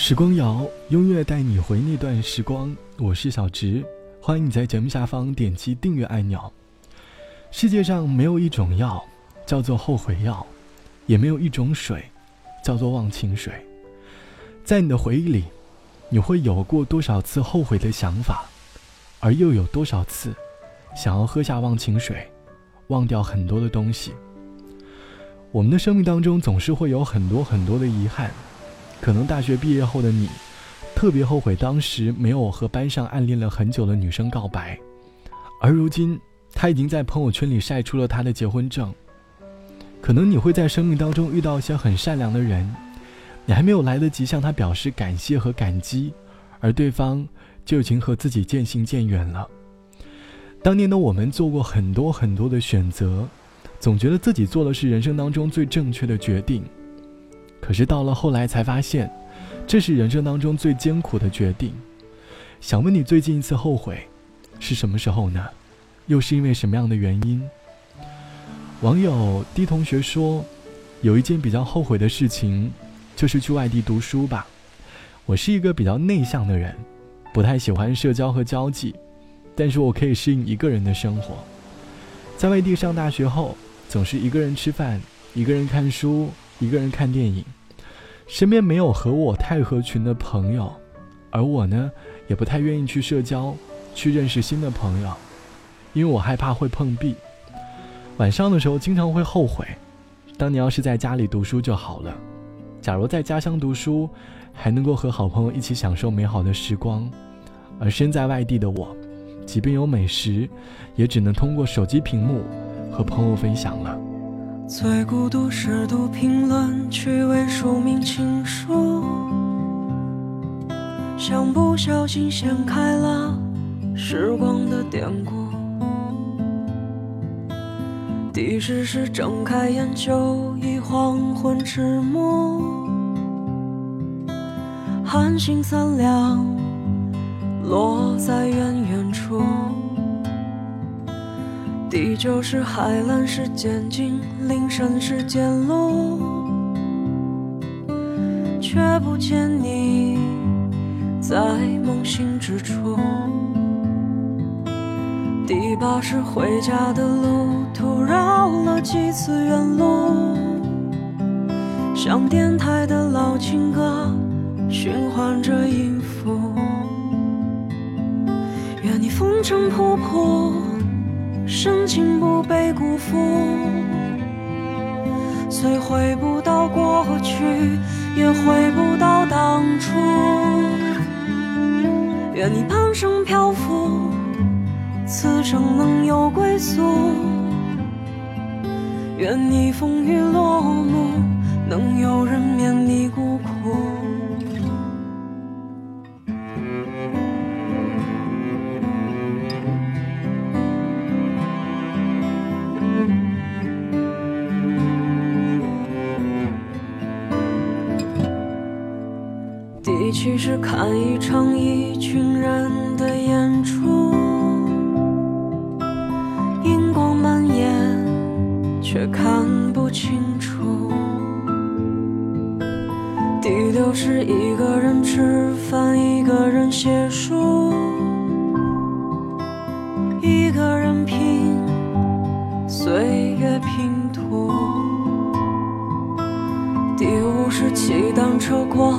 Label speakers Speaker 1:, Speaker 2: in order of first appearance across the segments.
Speaker 1: 时光谣，音乐带你回那段时光。我是小直，欢迎你在节目下方点击订阅按钮。世界上没有一种药叫做后悔药，也没有一种水叫做忘情水。在你的回忆里，你会有过多少次后悔的想法，而又有多少次想要喝下忘情水，忘掉很多的东西？我们的生命当中总是会有很多很多的遗憾。可能大学毕业后的你，特别后悔当时没有和班上暗恋了很久的女生告白，而如今他已经在朋友圈里晒出了他的结婚证。可能你会在生命当中遇到一些很善良的人，你还没有来得及向他表示感谢和感激，而对方就已经和自己渐行渐远了。当年的我们做过很多很多的选择，总觉得自己做的是人生当中最正确的决定。可是到了后来才发现，这是人生当中最艰苦的决定。想问你最近一次后悔，是什么时候呢？又是因为什么样的原因？网友 D 同学说，有一件比较后悔的事情，就是去外地读书吧。我是一个比较内向的人，不太喜欢社交和交际，但是我可以适应一个人的生活。在外地上大学后，总是一个人吃饭，一个人看书。一个人看电影，身边没有和我太合群的朋友，而我呢，也不太愿意去社交，去认识新的朋友，因为我害怕会碰壁。晚上的时候经常会后悔，当年要是在家里读书就好了。假如在家乡读书，还能够和好朋友一起享受美好的时光，而身在外地的我，即便有美食，也只能通过手机屏幕和朋友分享了。
Speaker 2: 最孤独是读评论，趣味署名情书，像不小心掀开了时光的典故。第十是睁开眼就已黄昏迟暮，寒星三两落在远远处。地久是海蓝是渐近，林深是渐露，却不见你在梦醒之处。第八是回家的路途绕了几次远路，像电台的老情歌循环着音符。愿你风尘仆仆。深情不被辜负，虽回不到过去，也回不到当初。愿你半生漂浮，此生能有归宿。愿你风雨落幕，能有人免你孤看一场一群人的演出，荧光蔓延，却看不清楚。第六是一个人吃饭，一个人写书，一个人拼岁月拼图。第五是骑单车过。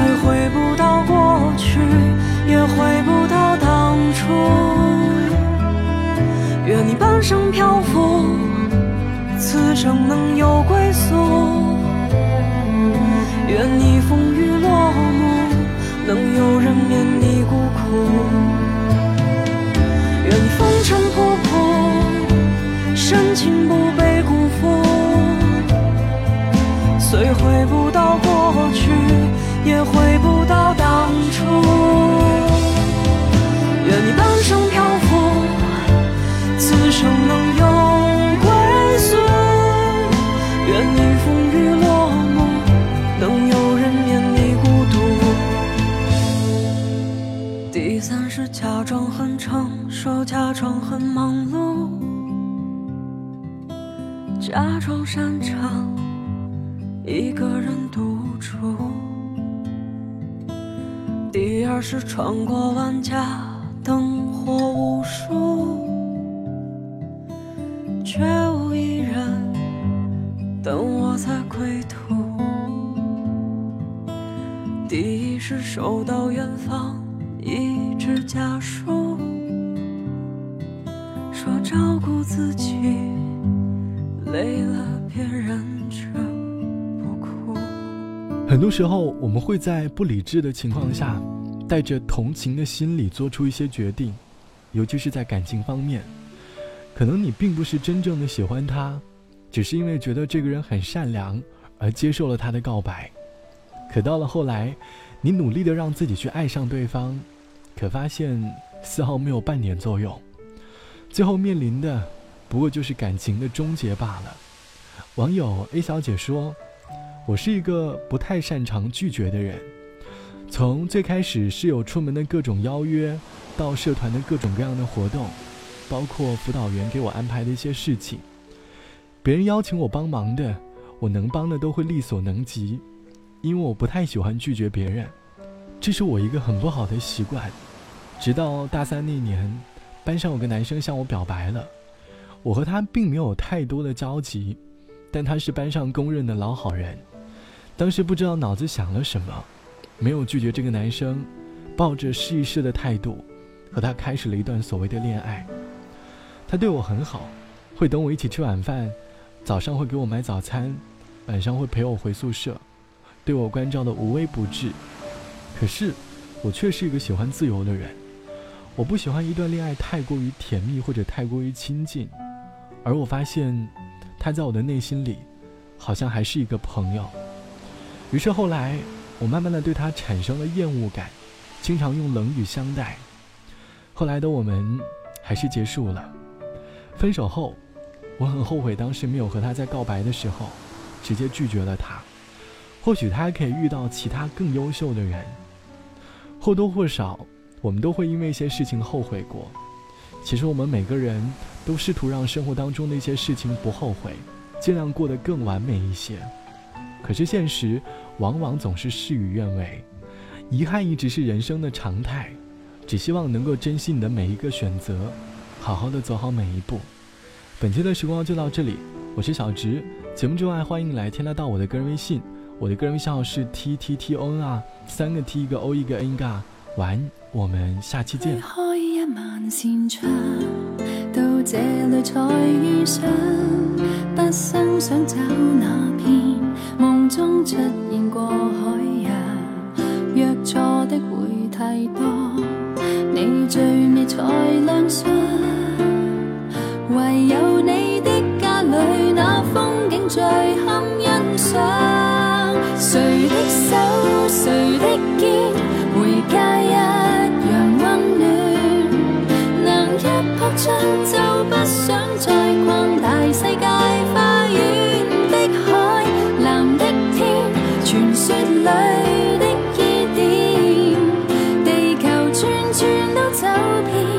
Speaker 2: 虽回不到过去，也回不到当初。愿你半生漂浮，此生能有归宿。愿你风雨落幕，能有人免你孤苦。假装很成熟，假装很忙碌，假装擅长一个人独处。第二是穿过万家灯火无数，却无一人等我在归途。第一是收到远方一纸家书，说照顾自己，累了别忍着不哭。
Speaker 1: 很多时候，我们会在不理智的情况下，带着同情的心理做出一些决定，尤其是在感情方面。可能你并不是真正的喜欢他，只是因为觉得这个人很善良而接受了他的告白。可到了后来，你努力的让自己去爱上对方，可发现丝毫没有半点作用，最后面临的不过就是感情的终结罢了。网友 A 小姐说。我是一个不太擅长拒绝的人，从最开始室友出门的各种邀约，到社团的各种各样的活动，包括辅导员给我安排的一些事情，别人邀请我帮忙的，我能帮的都会力所能及，因为我不太喜欢拒绝别人，这是我一个很不好的习惯。直到大三那年，班上有个男生向我表白了，我和他并没有太多的交集，但他是班上公认的老好人。当时不知道脑子想了什么，没有拒绝这个男生，抱着试一试的态度，和他开始了一段所谓的恋爱。他对我很好，会等我一起吃晚饭，早上会给我买早餐，晚上会陪我回宿舍，对我关照的无微不至。可是，我却是一个喜欢自由的人，我不喜欢一段恋爱太过于甜蜜或者太过于亲近，而我发现，他在我的内心里，好像还是一个朋友。于是后来，我慢慢的对他产生了厌恶感，经常用冷语相待。后来的我们还是结束了。分手后，我很后悔当时没有和他在告白的时候，直接拒绝了他。或许他还可以遇到其他更优秀的人。或多或少，我们都会因为一些事情后悔过。其实我们每个人都试图让生活当中的一些事情不后悔，尽量过得更完美一些。可是现实往往总是事与愿违，遗憾一直是人生的常态。只希望能够珍惜你的每一个选择，好好的走好每一步。本期的时光就到这里，我是小直。节目之外，欢迎来添加到我的个人微信，我的个人微信号是 t t t o n 啊，三个 t 一个 o 一个 n 噶。晚安，我们下期见。
Speaker 3: 开一晚扇窗，到这里才遇上，不生想找那片。梦中出现过海洋，约错的会太多，你最美才亮相。走遍